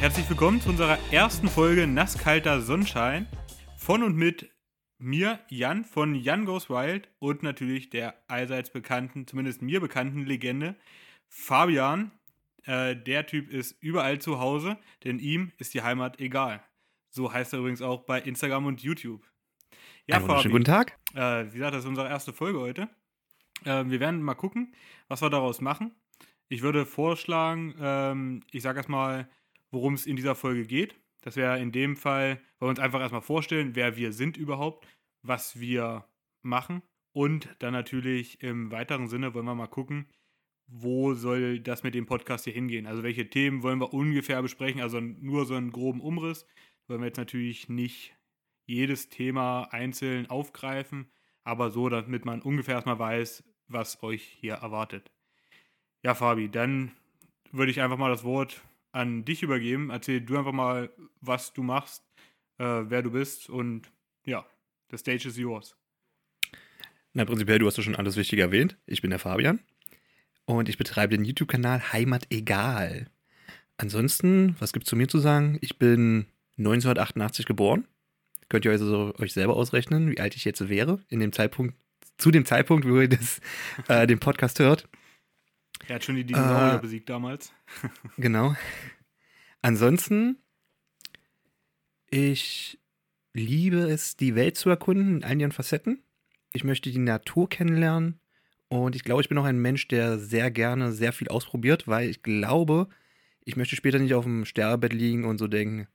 Herzlich willkommen zu unserer ersten Folge Nasskalter Sonnenschein von und mit mir, Jan von Jan Goes Wild und natürlich der allseits bekannten, zumindest mir bekannten Legende Fabian. Äh, der Typ ist überall zu Hause, denn ihm ist die Heimat egal. So heißt er übrigens auch bei Instagram und YouTube. Ja, Fabian. Guten Tag. Äh, wie gesagt, das ist unsere erste Folge heute. Äh, wir werden mal gucken, was wir daraus machen. Ich würde vorschlagen, ähm, ich sage erstmal, worum es in dieser Folge geht. Das wäre in dem Fall, wollen wir uns einfach erstmal vorstellen, wer wir sind überhaupt, was wir machen. Und dann natürlich im weiteren Sinne wollen wir mal gucken, wo soll das mit dem Podcast hier hingehen? Also welche Themen wollen wir ungefähr besprechen? Also nur so einen groben Umriss. Wollen wir jetzt natürlich nicht jedes Thema einzeln aufgreifen, aber so, damit man ungefähr erstmal weiß, was euch hier erwartet. Ja, Fabi, dann würde ich einfach mal das Wort an dich übergeben. Erzähl du einfach mal, was du machst, äh, wer du bist und ja, the stage is yours. Na, prinzipiell, du hast ja schon alles Wichtige erwähnt. Ich bin der Fabian und ich betreibe den YouTube-Kanal Heimat Egal. Ansonsten, was gibt es zu mir zu sagen? Ich bin 1988 geboren. Könnt ihr also euch selber ausrechnen, wie alt ich jetzt wäre, in dem Zeitpunkt, zu dem Zeitpunkt, wo ihr das, äh, den Podcast hört. Er hat schon die Dinosaurier äh, besiegt damals. genau. Ansonsten, ich liebe es, die Welt zu erkunden in all ihren Facetten. Ich möchte die Natur kennenlernen. Und ich glaube, ich bin auch ein Mensch, der sehr gerne sehr viel ausprobiert, weil ich glaube, ich möchte später nicht auf dem Sterbebett liegen und so denken,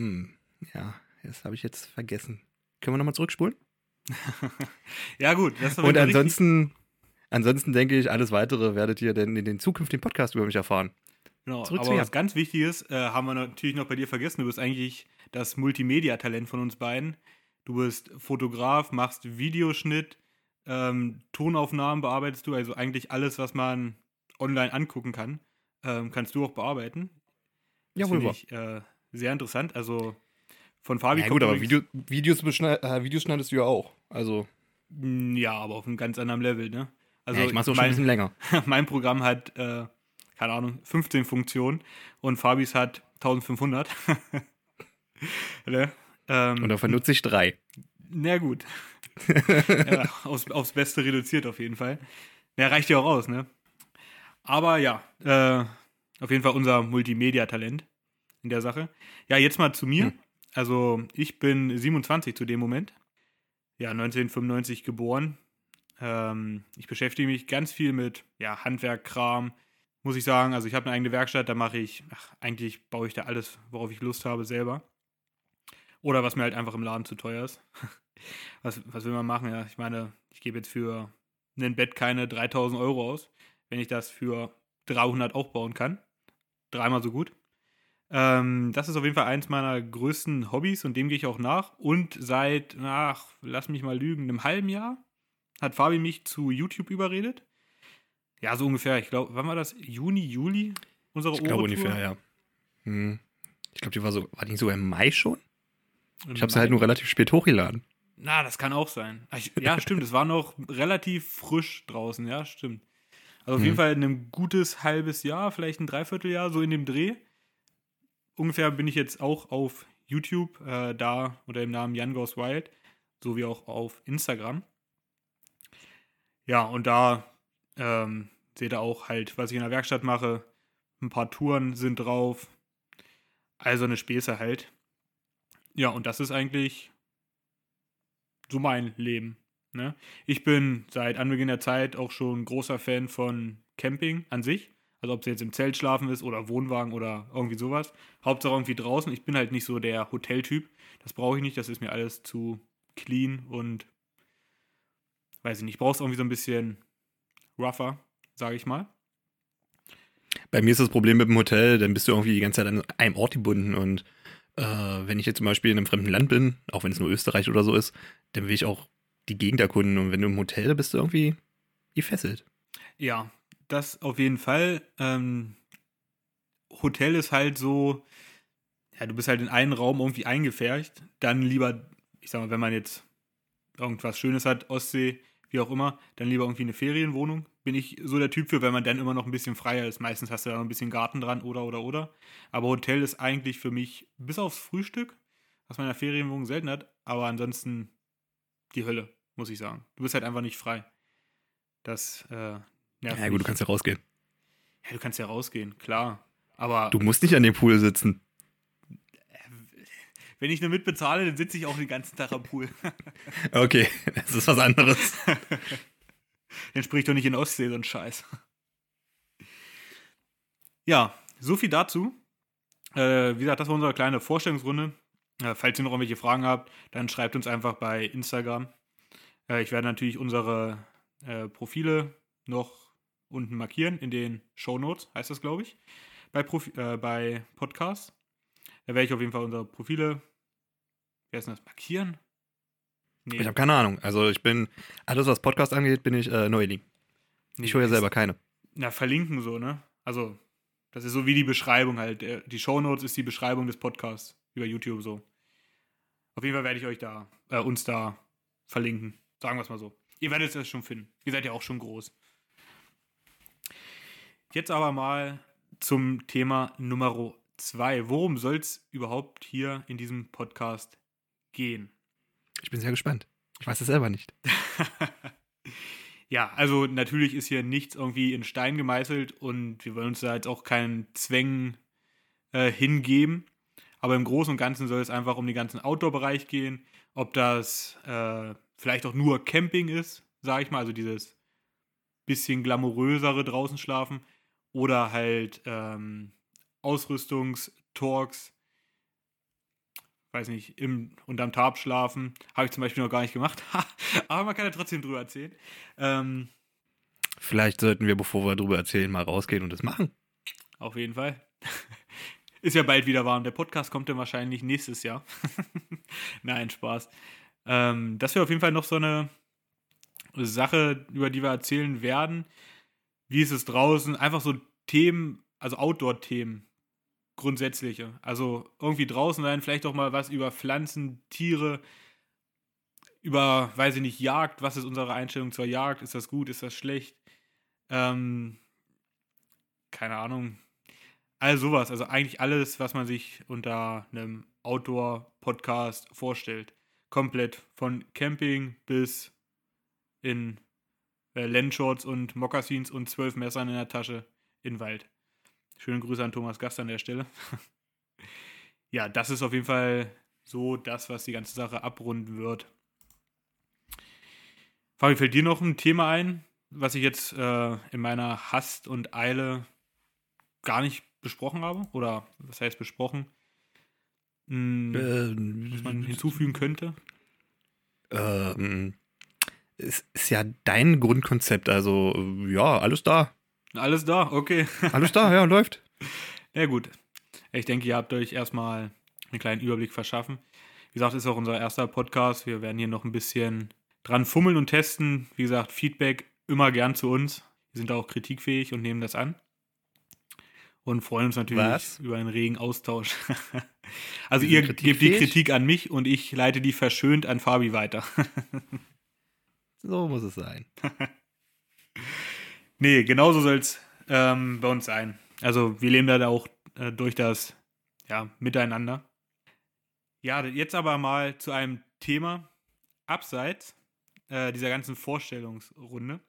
hm, ja, das habe ich jetzt vergessen. Können wir nochmal zurückspulen? ja, gut. und ansonsten, ansonsten denke ich, alles weitere werdet ihr denn in den zukünftigen Podcast über mich erfahren. Genau, Zurück aber was ganz Wichtiges äh, haben wir natürlich noch bei dir vergessen. Du bist eigentlich das Multimedia-Talent von uns beiden. Du bist Fotograf, machst Videoschnitt, ähm, Tonaufnahmen bearbeitest du, also eigentlich alles, was man online angucken kann, ähm, kannst du auch bearbeiten. Das ja. Ich, äh, sehr interessant. Also von Fabi. Ja, gut, aber Video, Videos, äh, Videos schneidest du ja auch. Also. Ja, aber auf einem ganz anderen Level, ne? Also ja, ich mach's auch schon ein bisschen länger. mein Programm hat, äh, keine Ahnung, 15 Funktionen und Fabis hat 1500. ne? ähm, und davon nutze ich drei. Na gut. ja, aufs, aufs Beste reduziert auf jeden Fall. Ja, reicht ja auch aus, ne? Aber ja, äh, auf jeden Fall unser Multimedia-Talent in der Sache. Ja, jetzt mal zu mir. Hm. Also, ich bin 27 zu dem Moment. Ja, 1995 geboren. Ähm, ich beschäftige mich ganz viel mit ja, Handwerk, Kram, muss ich sagen. Also, ich habe eine eigene Werkstatt, da mache ich, ach, eigentlich baue ich da alles, worauf ich Lust habe, selber. Oder was mir halt einfach im Laden zu teuer ist. was, was will man machen? Ja, ich meine, ich gebe jetzt für ein Bett keine 3000 Euro aus, wenn ich das für 300 aufbauen kann. Dreimal so gut. Ähm, das ist auf jeden Fall eins meiner größten Hobbys und dem gehe ich auch nach. Und seit, ach, lass mich mal lügen, einem halben Jahr hat Fabi mich zu YouTube überredet. Ja, so ungefähr. Ich glaube, wann war das? Juni, Juli? Unsere Ich glaube ungefähr, ja. Hm. Ich glaube, die war so, war die sogar im Mai schon? Ich habe sie halt nur relativ spät hochgeladen. Na, das kann auch sein. Ja, stimmt, es war noch relativ frisch draußen, ja, stimmt. Also auf hm. jeden Fall ein gutes halbes Jahr, vielleicht ein Dreivierteljahr, so in dem Dreh. Ungefähr bin ich jetzt auch auf YouTube, äh, da unter dem Namen Jan Goes Wild, sowie auch auf Instagram. Ja, und da ähm, seht ihr auch halt, was ich in der Werkstatt mache. Ein paar Touren sind drauf. Also eine Späße halt. Ja, und das ist eigentlich so mein Leben. Ne? Ich bin seit Anbeginn der Zeit auch schon großer Fan von Camping an sich. Also ob es jetzt im Zelt schlafen ist oder Wohnwagen oder irgendwie sowas. Hauptsache irgendwie draußen. Ich bin halt nicht so der Hoteltyp. Das brauche ich nicht. Das ist mir alles zu clean und weiß ich nicht. Ich brauche irgendwie so ein bisschen rougher, sage ich mal. Bei mir ist das Problem mit dem Hotel, dann bist du irgendwie die ganze Zeit an einem Ort gebunden und äh, wenn ich jetzt zum Beispiel in einem fremden Land bin, auch wenn es nur Österreich oder so ist, dann will ich auch die Gegend erkunden. Und wenn du im Hotel bist, bist du irgendwie gefesselt. Ja, das auf jeden Fall. Ähm, Hotel ist halt so, ja, du bist halt in einen Raum irgendwie eingefärcht, dann lieber, ich sag mal, wenn man jetzt irgendwas Schönes hat, Ostsee, wie auch immer, dann lieber irgendwie eine Ferienwohnung. Bin ich so der Typ für, wenn man dann immer noch ein bisschen freier ist. Meistens hast du da noch ein bisschen Garten dran oder oder oder. Aber Hotel ist eigentlich für mich bis aufs Frühstück, was man in der Ferienwohnung selten hat, aber ansonsten die Hölle, muss ich sagen. Du bist halt einfach nicht frei. Das äh, nervt Ja, gut, du kannst ja rausgehen. Ja, du kannst ja rausgehen, klar. Aber Du musst nicht an dem Pool sitzen. wenn ich nur mitbezahle, dann sitze ich auch den ganzen Tag am Pool. Okay, das ist was anderes. dann sprich doch nicht in Ostsee, so ein Scheiß. Ja, so viel dazu. Äh, wie gesagt, das war unsere kleine Vorstellungsrunde. Äh, falls ihr noch irgendwelche Fragen habt, dann schreibt uns einfach bei Instagram. Äh, ich werde natürlich unsere äh, Profile noch unten markieren in den Show Notes, heißt das, glaube ich, bei, Profi äh, bei Podcasts. Da werde ich auf jeden Fall unsere Profile, wie heißt das, markieren? Nee, Ich habe keine Ahnung. Also ich bin, alles was Podcast angeht, bin ich äh, Neuling. nee, Ich höre ja selber keine. Na, verlinken so, ne? Also, das ist so wie die Beschreibung halt. Der- Die Shownotes ist die Beschreibung des Podcasts über YouTube so. Auf jeden Fall werde ich euch da, äh, uns da verlinken. Sagen wir es mal so. Ihr werdet es schon finden. Ihr seid ja auch schon groß. Jetzt aber mal zum Thema Nummer zwei. Worum soll es überhaupt hier in diesem Podcast gehen? Ich bin sehr gespannt. Ich weiß es selber nicht. Ja, also natürlich ist hier nichts irgendwie in Stein gemeißelt und wir wollen uns da jetzt auch keinen Zwängen äh, hingeben. Aber im Großen und Ganzen soll es einfach um den ganzen Outdoor-Bereich gehen. Ob das äh, vielleicht auch nur Camping ist, sage ich mal, also dieses bisschen glamourösere draußen schlafen oder halt ähm, Ausrüstungstalks, weiß nicht, im, unterm Tarp schlafen. Habe ich zum Beispiel noch gar nicht gemacht. Aber man kann ja trotzdem drüber erzählen. Ähm, Vielleicht sollten wir, bevor wir darüber erzählen, mal rausgehen und das machen. auf jeden Fall. Ist ja bald wieder warm. Der Podcast kommt dann wahrscheinlich nächstes Jahr. Nein, Spaß. Ähm, das wäre auf jeden Fall noch so eine Sache, über die wir erzählen werden. Wie ist es draußen? Einfach so Themen, also Outdoor-Themen. Grundsätzliche. Also irgendwie draußen sein, vielleicht auch mal was über Pflanzen, Tiere, über, weiß ich nicht, Jagd. Was ist unsere Einstellung zur Jagd? Ist das gut? Ist das schlecht? Ähm, keine Ahnung. All sowas. Also eigentlich alles, was man sich unter einem Outdoor-Podcast vorstellt. Komplett. Von Camping bis in äh, Lensshorts und Mokassins und zwölf Messern in der Tasche in Wald. Schöne Grüße an Thomas Gast an der Stelle. ja, das ist auf jeden Fall so das, was die ganze Sache abrunden wird. Fabi, fällt dir noch ein Thema ein, was ich jetzt äh, in meiner Hast und Eile gar nicht besprochen habe? Oder was heißt besprochen? Hm, Ähm, was man hinzufügen könnte? Ähm, es ist ja dein Grundkonzept, also ja, alles da. Alles da, okay. Alles da, ja, läuft. Ja, gut. Ich denke, ihr habt euch erstmal einen kleinen Überblick verschaffen. Wie gesagt, ist auch unser erster Podcast. Wir werden hier noch ein bisschen dran fummeln und testen. Wie gesagt, Feedback immer gern zu uns. Wir sind da auch kritikfähig und nehmen das an. Und freuen uns natürlich Was? über einen regen Austausch. also ihr gebt die? Kritik an mich und ich leite die verschönt an Fabi weiter. So muss es sein. Nee, genauso soll es ähm, bei uns sein. Also wir leben da auch äh, durch das ja, Miteinander. Ja, jetzt aber mal zu einem Thema abseits äh, dieser ganzen Vorstellungsrunde.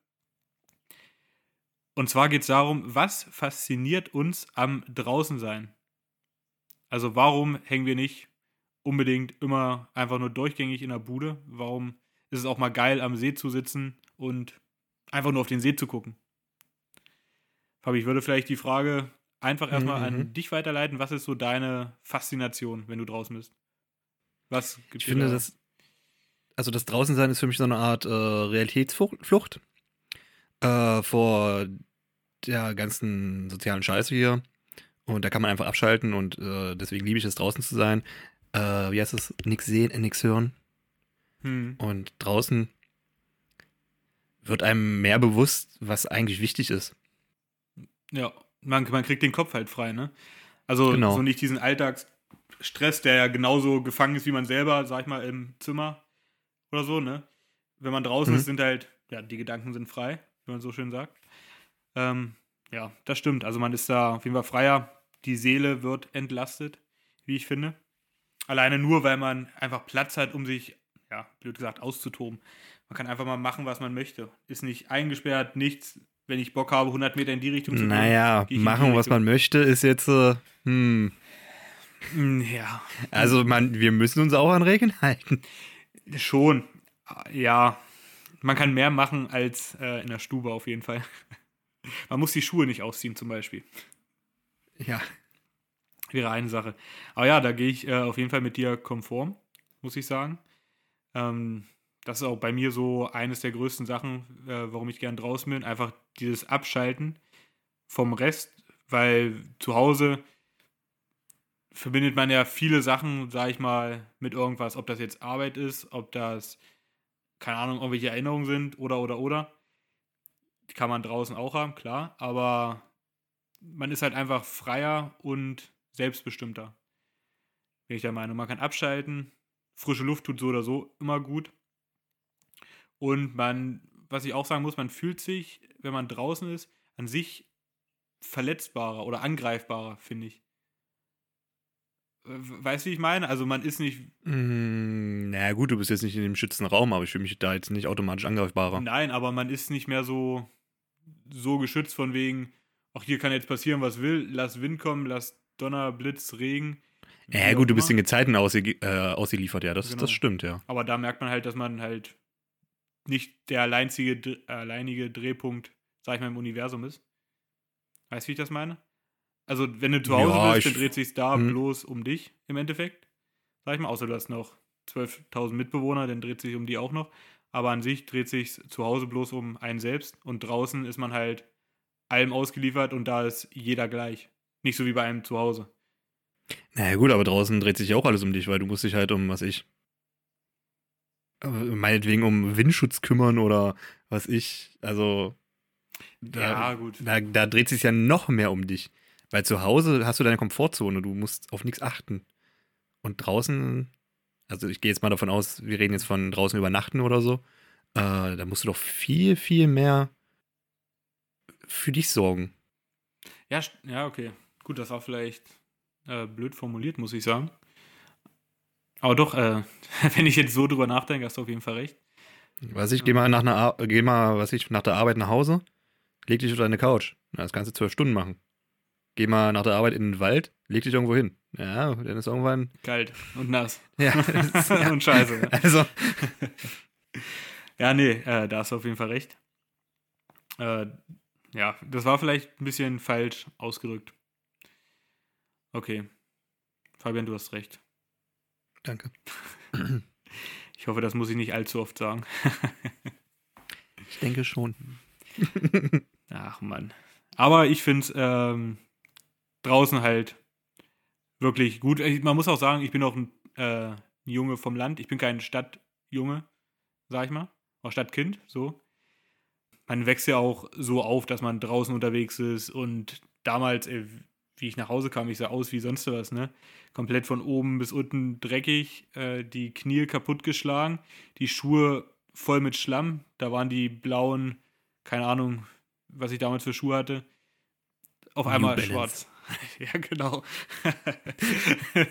Und zwar geht es darum, was fasziniert uns am Draußensein? Also warum hängen wir nicht unbedingt immer einfach nur durchgängig in der Bude? Warum ist es auch mal geil, am See zu sitzen und einfach nur auf den See zu gucken? Fabi, ich würde vielleicht die Frage einfach erstmal Mhm. an dich weiterleiten. Was ist so deine Faszination, wenn du draußen bist? Was gibt Ich finde, da- das, also das Draußensein ist für mich so eine Art äh, Realitätsflucht äh, vor der ganzen sozialen Scheiße hier. Und da kann man einfach abschalten und äh, deswegen liebe ich es, draußen zu sein. Äh, wie heißt es? Nix sehen, äh, nix hören. Hm. Und draußen wird einem mehr bewusst, was eigentlich wichtig ist. Ja, man, man kriegt den Kopf halt frei, ne? Also Genau. so nicht diesen Alltags, Stress, der ja genauso gefangen ist wie man selber, sag ich mal, im Zimmer oder so, ne? Wenn man draußen Mhm. ist, sind halt, ja, die Gedanken sind frei, wie man so schön sagt. Ähm, ja, das stimmt. Also man ist da auf jeden Fall freier. Die Seele wird entlastet, wie ich finde. Alleine nur, weil man einfach Platz hat, um sich, ja, blöd gesagt, auszutoben. Man kann einfach mal machen, was man möchte. Ist nicht eingesperrt, nichts. Wenn ich Bock habe, 100 Meter in die Richtung zu gehen. Naja, machen, was man möchte, ist jetzt, äh, hm. Mm, Ja, Also, man, wir müssen uns auch an Regeln halten. schon. Ja, man kann mehr machen als äh, in der Stube auf jeden Fall. Man muss die Schuhe nicht ausziehen, zum Beispiel. Ja. Wäre eine Sache. Aber ja, da gehe ich äh, auf jeden Fall mit dir konform, muss ich sagen. Ähm, das ist auch bei mir so eines der größten Sachen, äh, warum ich gern draußen bin. Einfach dieses Abschalten vom Rest, weil zu Hause verbindet man ja viele Sachen, sag ich mal, mit irgendwas. Ob das jetzt Arbeit ist, ob das, keine Ahnung, irgendwelche Erinnerungen sind oder, oder, oder. Die kann man draußen auch haben, klar. Aber man ist halt einfach freier und selbstbestimmter. Bin ich der Meinung. Man kann abschalten. Frische Luft tut so oder so immer gut. Und man, was ich auch sagen muss, man fühlt sich, wenn man draußen ist, an sich verletzbarer oder angreifbarer, finde ich. Weißt du, wie ich meine? Also man ist nicht, Mm, naja, gut, du bist jetzt nicht in dem schützenden Raum, aber ich fühle mich da jetzt nicht automatisch angreifbarer. nein, aber man ist nicht mehr so, so geschützt von wegen, ach, hier kann jetzt passieren, was will, lass Wind kommen, lass Donner, Blitz, Regen. Ja, wie gut, auch du bist den Gezeiten ausge äh, ausgeliefert, ja, das, Genau. das stimmt, ja. Aber da merkt man halt, dass man halt nicht der alleinzige, alleinige Drehpunkt, sag ich mal, im Universum ist. Weißt du, wie ich das meine? Also, wenn du zu Hause Ja, bist, dann dreht sich da hm. bloß um dich im Endeffekt. Sag ich mal, außer du hast noch 12.000 Mitbewohner, dann dreht sich um die auch noch. Aber an sich dreht sich zu Hause bloß um einen selbst und draußen ist man halt allem ausgeliefert und da ist jeder gleich. Nicht so wie bei einem zu Hause. Naja, gut, aber draußen dreht sich ja auch alles um dich, weil du musst dich halt um, was ich, meinetwegen um Windschutz kümmern oder was ich, also, da, ja, gut. da, da dreht sich ja noch mehr um dich. Weil zu Hause hast du deine Komfortzone, du musst auf nichts achten. Und draußen, also ich gehe jetzt mal davon aus, wir reden jetzt von draußen übernachten oder so, äh, da musst du doch viel, viel mehr für dich sorgen. Ja, ja, okay. Gut, das war vielleicht äh, blöd formuliert, muss ich sagen. Aber doch, äh, wenn ich jetzt so drüber nachdenke, hast du auf jeden Fall recht. Was ich, geh mal nach einer, Ar- geh mal, was ich, nach der Arbeit nach Hause, leg dich auf deine Couch. Na, das kannst du zwölf Stunden machen. Geh mal nach der Arbeit in den Wald, leg dich irgendwo hin. Ja, dann ist irgendwann. Kalt und nass. Ja, das, ja. und scheiße. ne? Also, Ja, nee, äh, da hast du auf jeden Fall recht. Äh, ja, das war vielleicht ein bisschen falsch ausgedrückt. Okay. Fabian, du hast recht. Danke. Ich hoffe, das muss ich nicht allzu oft sagen. Ich denke schon. Ach Mann. Aber ich finde es ähm, draußen halt wirklich gut. Man muss auch sagen, ich bin auch ein, äh, ein Junge vom Land. Ich bin kein Stadtjunge, sag ich mal. Auch Stadtkind, so. Man wächst ja auch so auf, dass man draußen unterwegs ist und damals, ey, wie ich nach Hause kam, ich sah aus wie sonst was, ne? Komplett von oben bis unten dreckig, äh, die Knie kaputtgeschlagen, die Schuhe voll mit Schlamm. Da waren die blauen, keine Ahnung, was ich damals für Schuhe hatte, auf New einmal Balance. schwarz. ja, genau.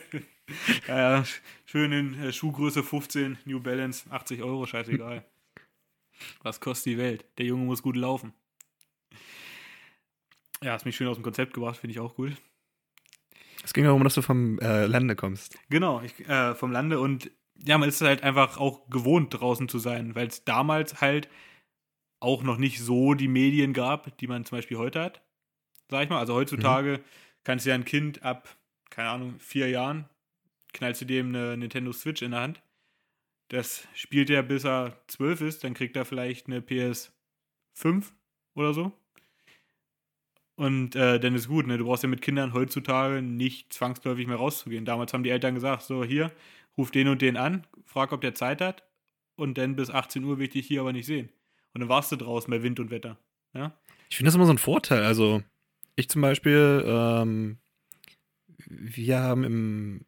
ja, ja, schön in äh, Schuhgröße 15, New Balance, 80 Euro, scheißegal. Was kostet die Welt? Der Junge muss gut laufen. Ja, hast mich schön aus dem Konzept gebracht, finde ich auch gut. Es ging darum, dass du vom äh, Lande kommst. Genau, ich, äh, vom Lande und ja, man ist halt einfach auch gewohnt, draußen zu sein, weil es damals halt auch noch nicht so die Medien gab, die man zum Beispiel heute hat. Sag ich mal. Also heutzutage kannst du ja ein Kind ab, keine Ahnung, vier Jahren, knallst du dem eine Nintendo Switch in der Hand. Das spielt er bis er zwölf ist, dann kriegt er vielleicht eine PS5 oder so. Und äh, dann ist gut, ne? Du brauchst ja mit Kindern heutzutage nicht zwangsläufig mehr rauszugehen. Damals haben die Eltern gesagt, so hier, ruf den und den an, frag, ob der Zeit hat und dann bis 18 Uhr will ich dich hier aber nicht sehen. Und dann warst du draußen bei Wind und Wetter. Ja? Ich finde das immer so ein Vorteil. Also, ich zum Beispiel, ähm, wir haben im,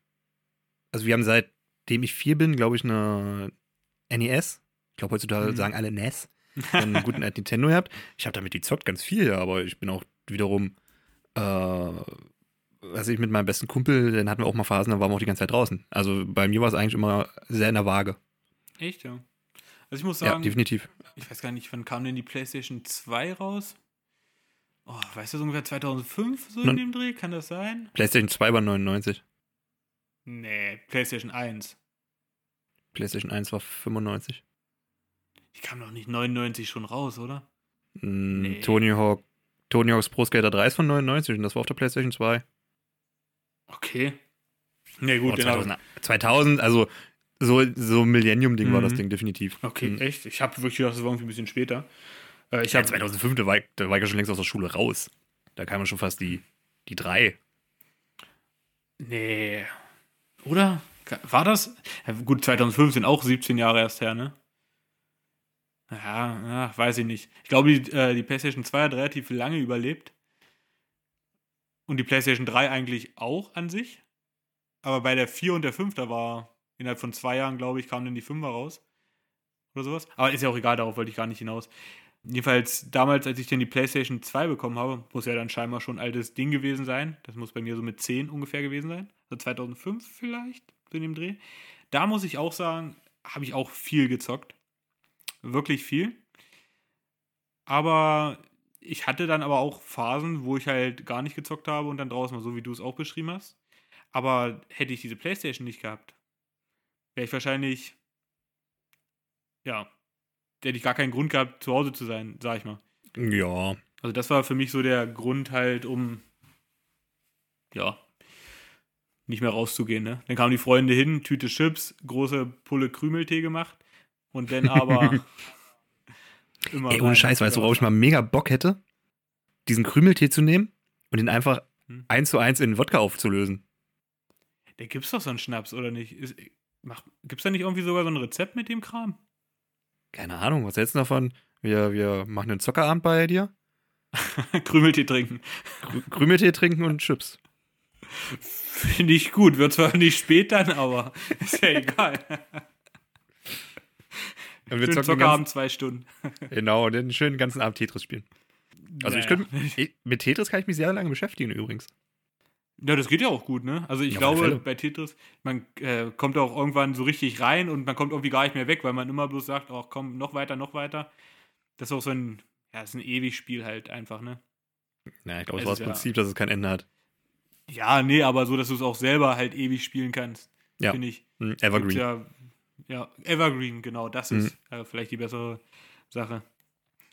also wir haben seitdem ich vier bin, glaube ich, eine NES. Ich glaube, heutzutage Mhm. sagen alle NES. Einen guten Nintendo gehabt. Ich habe damit gezockt ganz viel, aber ich bin auch wiederum, äh, was ich mit meinem besten Kumpel, den hatten wir auch mal Phasen, da waren wir auch die ganze Zeit draußen. Also bei mir war es eigentlich immer sehr in der Waage. Echt, ja. Also ich muss Ja, sagen, definitiv. ich weiß gar nicht, wann kam denn die PlayStation 2 raus? Oh, weißt du, so ungefähr 2005 so in Nun- dem Dreh? Kann das sein? PlayStation 2 war 99. Nee, PlayStation 1. PlayStation 1 war 95. Die kam doch nicht 99 schon raus, oder? Mm, Nee. Tony Hawk, Tony Hawk's Pro Skater 3 ist von 99 und das war auf der PlayStation 2. Okay. Nee, gut, hab- 2000, 2000, also so, so ein Millennium-Ding war das Mhm. Ding definitiv. Okay, Mhm. echt? Ich habe wirklich gedacht, das war irgendwie ein bisschen später. Äh, ich Ja, habe 2005, da war, ich, da war ich ja schon längst aus der Schule raus. Da kam ja schon fast die, die drei. Nee. Oder? War das? Ja, gut, 2005 sind auch 17 Jahre erst her, ne? Ja, weiß ich nicht. Ich glaube, die, äh, die PlayStation 2 hat relativ lange überlebt. Und die PlayStation 3 eigentlich auch an sich. Aber bei der 4 und der 5, da war innerhalb von zwei Jahren, glaube ich, kam dann die 5er raus. Oder sowas. Aber ist ja auch egal, darauf wollte ich gar nicht hinaus. Jedenfalls damals, als ich dann die PlayStation 2 bekommen habe, muss ja dann scheinbar schon ein altes Ding gewesen sein. Das muss bei mir so mit 10 ungefähr gewesen sein. Also 2005 vielleicht, so in dem Dreh. Da muss ich auch sagen, habe ich auch viel gezockt. Wirklich viel. Aber ich hatte dann aber auch Phasen, wo ich halt gar nicht gezockt habe und dann draußen mal so, wie du es auch beschrieben hast. Aber hätte ich diese Playstation nicht gehabt, wäre ich wahrscheinlich, ja, hätte ich gar keinen Grund gehabt, zu Hause zu sein, sag ich mal. Ja. Also das war für mich so der Grund halt, um, ja, nicht mehr rauszugehen, ne? Dann kamen die Freunde hin, Tüte Chips, große Pulle Krümeltee gemacht und dann aber immer Ey, ohne Scheiß, weißt du, worauf ich mal mega Bock hätte? Diesen Krümeltee zu nehmen und ihn einfach Hm. eins zu eins in Wodka aufzulösen. Da gibt's doch so einen Schnaps, oder nicht? Ist, mach, gibt's da nicht irgendwie sogar so ein Rezept mit dem Kram? Keine Ahnung, was hältst du davon? Wir, wir machen einen Zockerabend bei dir, Krümeltee trinken. Krü Krümeltee trinken und Chips. Finde ich gut. Wird zwar nicht spät dann, aber ist ja egal. Und wir Schön zocken Zockerabend, zwei Stunden. genau, und den schönen ganzen Abend Tetris spielen. Also ich Naja. könnte, ich- mit Tetris kann ich mich sehr lange beschäftigen übrigens. Ja, das geht ja auch gut, ne? Also ich Ja, glaube, bei Tetris, man äh, kommt auch irgendwann so richtig rein und man kommt irgendwie gar nicht mehr weg, weil man immer bloß sagt, ach komm, noch weiter, noch weiter. Das ist auch so ein, ja, ist ein ewig Spiel halt einfach, ne? Ja, ich glaube, es war das ja- Prinzip, dass es kein Ende hat. Ja, nee, aber so, dass du es auch selber halt ewig spielen kannst. Ja. Finde ich. Hm, Gibt's Evergreen. Ja, ja, Evergreen, genau, das Mhm. ist äh, vielleicht die bessere Sache.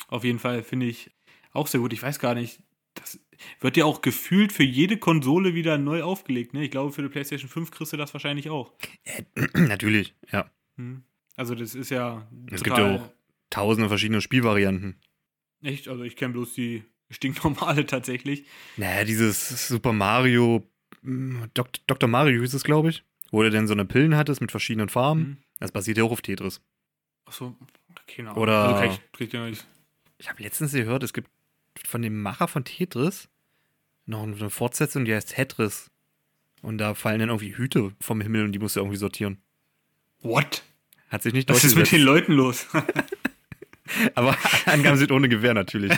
Auf jeden Fall finde ich auch sehr gut. Ich weiß gar nicht, das wird ja auch gefühlt für jede Konsole wieder neu aufgelegt. Ne? Ich glaube, für die PlayStation 5 kriegst du das wahrscheinlich auch. Natürlich, ja. Hm. Also, das ist ja. Es gibt ja auch tausende verschiedene Spielvarianten. Echt, also ich kenne bloß die stinknormale tatsächlich. Naja, dieses Super Mario, hm, Dok Dr. Mario hieß es, glaube ich, wo du denn so eine Pillen hattest mit verschiedenen Farben. Das basiert ja auch auf Tetris. Achso, keine Ahnung. Oder- Also kann ich, krieg ich. Ich habe letztens gehört, es gibt von dem Macher von Tetris noch eine Fortsetzung, die heißt Tetris. Und da fallen dann irgendwie Hüte vom Himmel und die musst du irgendwie sortieren. What? Hat sich nicht Was ist mit den Leuten los? Aber Angaben sind ohne Gewehr natürlich.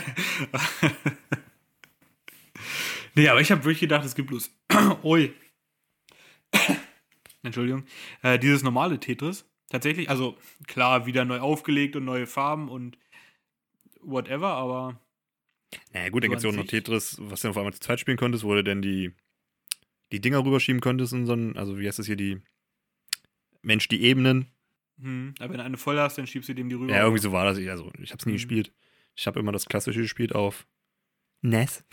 Nee, aber ich habe wirklich gedacht, es gibt bloß. Ui. Entschuldigung. Äh, dieses normale Tetris. Tatsächlich, also klar, wieder neu aufgelegt und neue Farben und whatever, aber Naja, gut, dann So gibt es ja auch noch. Tetris, was du auf einmal zu zweit spielen konntest, wo du denn die, die Dinger rüberschieben konntest in so ein, also wie heißt das hier, die Mensch, die Ebenen. hm, aber wenn du eine voll hast, dann schiebst du dem die rüber. Ja, irgendwie so war das. Also, ich habe es nie Mhm. gespielt. Ich habe immer das klassische gespielt auf NES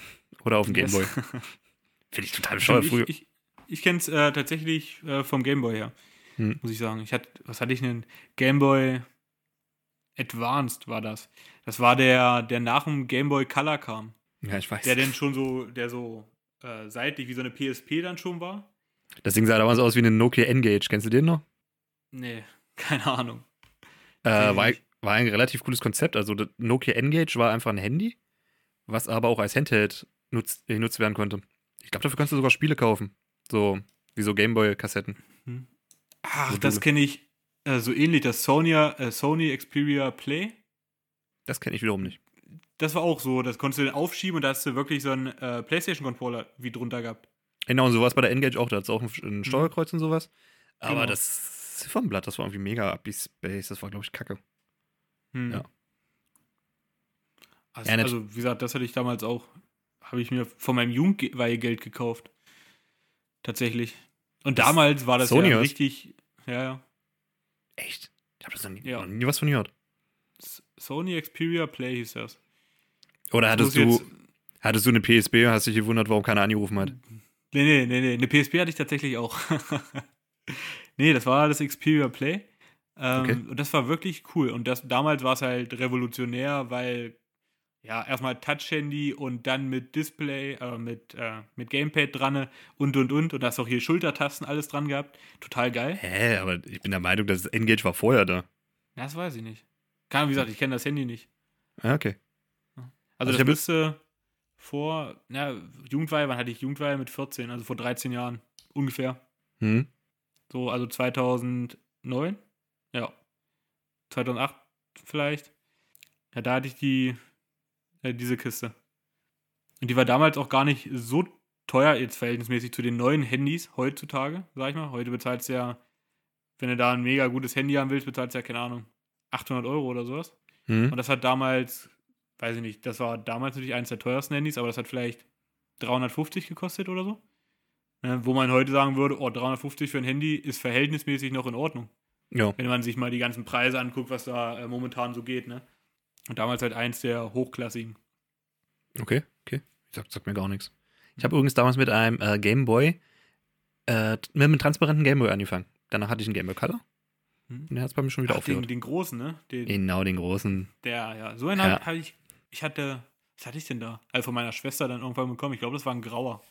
oder auf dem Yes. Gameboy. Finde ich total bescheuert früher. Ich, ich, ich kenne es äh, tatsächlich äh, vom Gameboy her, Hm. muss ich sagen. Ich hatte, was hatte ich denn? Gameboy Advanced war das. Das war der, der nach dem Gameboy Color kam. Ja, ich weiß. Der denn schon so, der so äh, seitlich wie so eine PSP dann schon war. Das Ding sah damals aus wie eine Nokia N-Gage. Kennst du den noch? Nee, keine Ahnung. Äh, war, war ein relativ cooles Konzept. Also Nokia N-Gage war einfach ein Handy, was aber auch als Handheld nutz, genutzt werden konnte. Ich glaube, dafür kannst du sogar Spiele kaufen. So wie so Gameboy-Kassetten. Ach, das kenne ich äh, so ähnlich, das Sony, äh, Sony Xperia Play. Das kenne ich wiederum nicht. Das war auch so, das konntest du aufschieben und da hast du wirklich so einen äh, PlayStation-Controller wie drunter gehabt. Genau, und so war es bei der Engage auch. Da hat es auch ein, ein Steuerkreuz und sowas. Aber Genau. das Ziffernblatt, das war irgendwie mega Abby-Space. Das war, glaube ich, kacke. Hm. Ja. Also, Ja, also, wie gesagt, das hatte ich damals auch, habe ich mir von meinem Jugendweihegeld gekauft. Tatsächlich. Und Das damals war das Sony ja richtig, ja, ja. Echt? Ich habe das noch nie, Ja. noch nie was von gehört. Sony Xperia Play hieß das. Oder hattest du, hattest du eine PSP und hast dich gewundert, warum keiner angerufen hat? Nee, nee, nee, nee. Eine PSP hatte ich tatsächlich auch. nee, das war das Xperia Play. Ähm, Okay. Und das war wirklich cool. Und das, damals war es halt revolutionär, weil ja, erstmal Touch-Handy und dann mit Display, äh, mit, äh, mit Gamepad dran und und und. Und da hast auch hier Schultertasten alles dran gehabt. Total geil. Hä, aber ich bin der Meinung, das Engage war vorher da. Das weiß ich nicht. Keine Ahnung, wie gesagt, ich kenne das Handy nicht. Ah, okay. Also, Also das müsste vor, na, Jugendweihe, wann hatte ich Jugendweihe mit 14? Also vor 13 Jahren ungefähr. Hm? So, also 2009? Ja. 2008 vielleicht. Ja, da hatte ich die, äh, diese Kiste. Und die war damals auch gar nicht so teuer, jetzt verhältnismäßig zu den neuen Handys heutzutage, sag ich mal. Heute bezahlst du ja, wenn du da ein mega gutes Handy haben willst, bezahlst du ja, keine Ahnung, 800 Euro oder sowas. Hm? Und das hat damals, weiß ich nicht, das war damals natürlich eines der teuersten Handys, aber das hat vielleicht 350 gekostet oder so. Ne, wo man heute sagen würde, oh, 350 für ein Handy ist verhältnismäßig noch in Ordnung. Ja. Wenn man sich mal die ganzen Preise anguckt, was da äh, momentan so geht, ne? Und damals halt eins der hochklassigen. Okay, okay. Sagt, sagt mir gar nichts. Ich habe übrigens damals mit einem äh, Gameboy, äh, mit einem transparenten Gameboy angefangen. Danach hatte ich einen Gameboy Color. Hm. Und der hat es bei mir schon wieder Ach, den, aufgehört. den großen, ne? Den, Genau, den großen. der, ja. So einen Ja. habe ich, ich hatte, was hatte ich denn da? Also von meiner Schwester dann irgendwann bekommen. Ich glaube, das war ein grauer.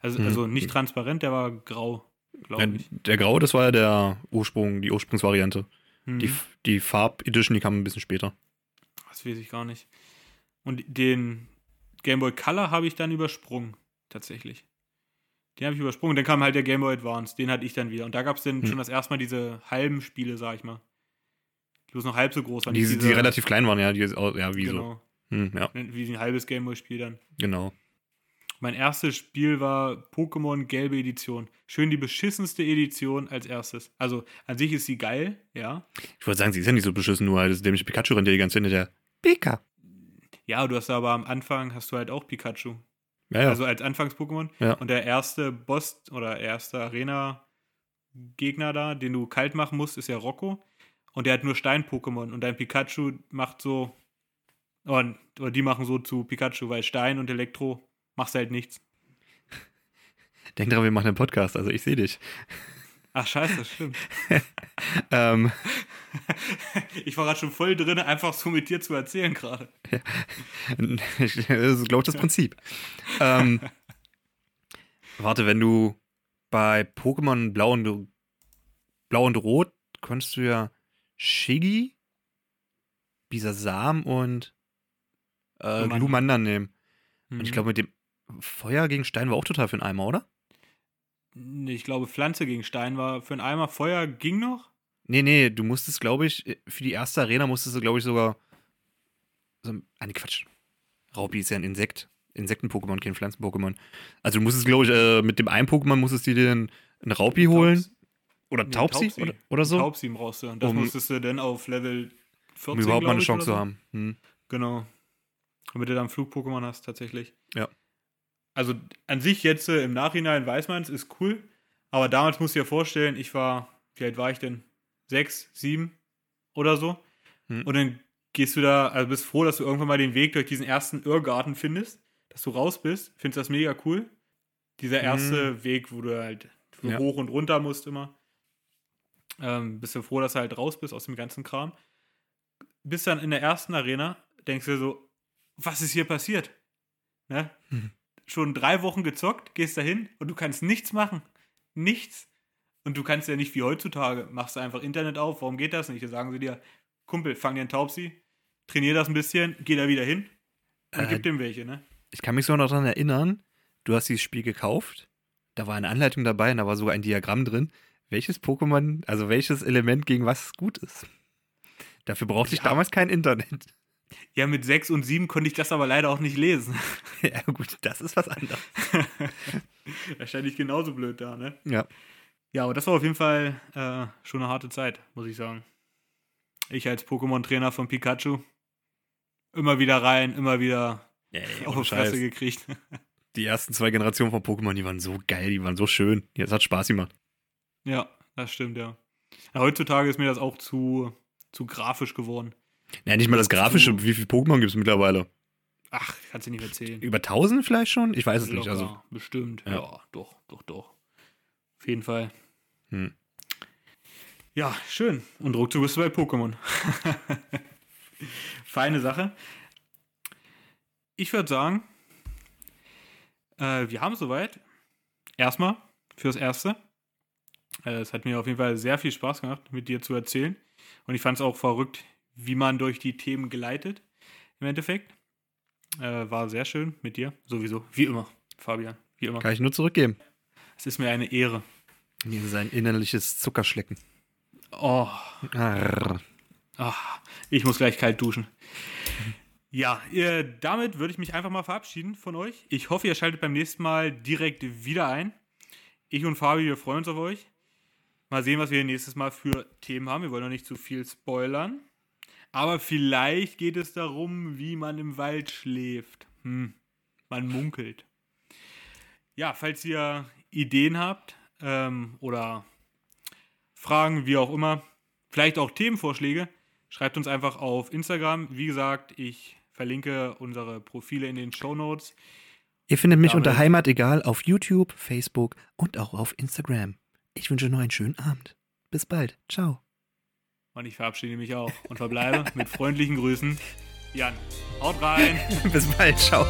Also, Hm. also nicht transparent, der war grau, glaube Ja, ich. der graue, das war ja der Ursprung, die Ursprungsvariante. Hm. Die, die Farb-Edition, die kam ein bisschen später. Das weiß ich gar nicht. Und den Game Boy Color habe ich dann übersprungen, tatsächlich. Den habe ich übersprungen. Dann kam halt der Game Boy Advance, den hatte ich dann wieder. Und da gab es dann Hm. schon das erste Mal diese halben Spiele, sag ich mal. Die bloß noch halb so groß waren. Die, Nicht die diese- relativ klein waren, ja, die, ja, wie so. genau, Hm, ja, Wie ein halbes Game Boy Spiel dann. genau. Mein erstes Spiel war Pokémon Gelbe Edition. Schön die beschissenste Edition als erstes. Also an sich ist sie geil, ja. Ich wollte sagen, sie ist ja nicht so beschissen, nur halt das dämliche Pikachu rennt ja die ganze Zeit hinter der Pika. Ja, du hast aber am Anfang hast du halt auch Pikachu. Ja, ja. Also als Anfangs-Pokémon. Ja. Und der erste Boss oder erste Arena-Gegner da, den du kalt machen musst, ist ja Rocco. Und der hat nur Stein-Pokémon. Und dein Pikachu macht so. Oder, oder die machen so zu Pikachu, weil Stein und Elektro machst halt nichts. Denk dran, wir machen einen Podcast, also ich sehe dich. Ach, scheiße, das stimmt. Ähm, ich war gerade schon voll drin, einfach so mit dir zu erzählen gerade. ich, das ist, glaube ich, das Prinzip. ähm, warte, wenn du bei Pokémon Blau und, Blau und Rot konntest du ja Shiggy, Bisasam und äh, Glumanda. Nehmen. Und ich Mhm. glaube, mit dem Feuer gegen Stein war auch total für einen Eimer, oder? Ich glaube, Pflanze gegen Stein war für einen Eimer. Feuer ging noch. Nee, nee, du musstest, glaube ich, für die erste Arena musstest du, glaube ich, sogar. So, ah, nee, Quatsch. Raupi ist ja ein Insekt. Insekten-Pokémon, kein Pflanzen-Pokémon. Also du musstest, glaube ich, äh, mit dem einen Pokémon musstest du dir einen, einen Raupi holen. Taubsi. Oder Nee, Taubsi, Taubsi. Oder, oder so. Taubsi brauchst du. Und das Um- musstest du dann auf Level 14, um überhaupt mal eine Chance zu so. haben. Hm. Genau. Damit du dann Flug-Pokémon hast, tatsächlich. Ja. Also an sich jetzt äh, im Nachhinein weiß man es, ist cool. Aber damals musst du dir vorstellen, ich war, wie alt war ich denn? Sechs, sieben oder so. Hm. Und dann gehst du da, also bist froh, dass du irgendwann mal den Weg durch diesen ersten Irrgarten findest, dass du raus bist. Findest das mega cool. Dieser erste Weg, wo du halt Hm. Ja. hoch und runter musst immer. Ähm, bist du froh, dass du halt raus bist aus dem ganzen Kram. Bist dann in der ersten Arena, denkst du so, was ist hier passiert? Ne? Mhm. Schon drei Wochen gezockt, gehst dahin und du kannst nichts machen. Nichts. Und du kannst ja nicht wie heutzutage, machst du einfach Internet auf, warum geht das nicht? Da sagen sie dir, Kumpel, fang dir einen Taubsi, trainier das ein bisschen, geh da wieder hin und Äh, gib dem welche, ne? Ich kann mich so noch daran erinnern, du hast dieses Spiel gekauft. Da war eine Anleitung dabei und da war sogar ein Diagramm drin, welches Pokémon, also welches Element gegen was gut ist. Dafür brauchte ich Ja. damals kein Internet. Ja, mit 6 und 7 konnte ich das aber leider auch nicht lesen. ja, gut, das ist was anderes. Wahrscheinlich genauso blöd da, ne? Ja. Ja, aber das war auf jeden Fall äh, schon eine harte Zeit, muss ich sagen. Ich als Pokémon-Trainer von Pikachu immer wieder rein, immer wieder ja auf die Fresse gekriegt. Die ersten zwei Generationen von Pokémon, die waren so geil, die waren so schön. Ja, Es hat Spaß gemacht. ja, das stimmt, ja. ja. Heutzutage ist mir das auch zu, zu grafisch geworden. Ja, nicht mal das Grafische. Wie viele Pokémon gibt es mittlerweile? Ach, kannst du nicht erzählen. Über 1000 vielleicht schon? Ich weiß es nicht. Locker, Also, bestimmt. Ja. Ja. doch, doch, doch. Auf jeden Fall. Hm. Ja, schön. Und ruckzuck bist du bei Pokémon. Feine Sache. Ich würde sagen, äh, wir haben soweit. Erstmal fürs Erste. Äh, es hat mir auf jeden Fall sehr viel Spaß gemacht, mit dir zu erzählen. Und ich fand es auch verrückt, wie man durch die Themen geleitet. Im Endeffekt. Äh, war sehr schön mit dir. Sowieso. Wie immer, Fabian. Wie immer. kann ich nur zurückgeben. Es ist mir eine Ehre. Mir ist ein innerliches Zuckerschlecken. Oh, Arr. ach, ich muss gleich kalt duschen. Ja, ihr, damit würde ich mich einfach mal verabschieden von euch. Ich hoffe, ihr schaltet beim nächsten Mal direkt wieder ein. Ich und Fabi, wir freuen uns auf euch. Mal sehen, was wir nächstes Mal für Themen haben. Wir wollen noch nicht zu viel spoilern. Aber vielleicht geht es darum, wie man im Wald schläft. Hm, man munkelt. Ja, falls ihr Ideen habt ähm, oder Fragen, wie auch immer, vielleicht auch Themenvorschläge, schreibt uns einfach auf Instagram. Wie gesagt, ich verlinke unsere Profile in den Show Notes. Ihr findet mich Damit- unter Heimat egal auf YouTube, Facebook und auch auf Instagram. Ich wünsche noch einen schönen Abend. Bis bald. Ciao. Und ich verabschiede mich auch und verbleibe mit freundlichen Grüßen. Jan, haut rein! Bis bald. Ciao.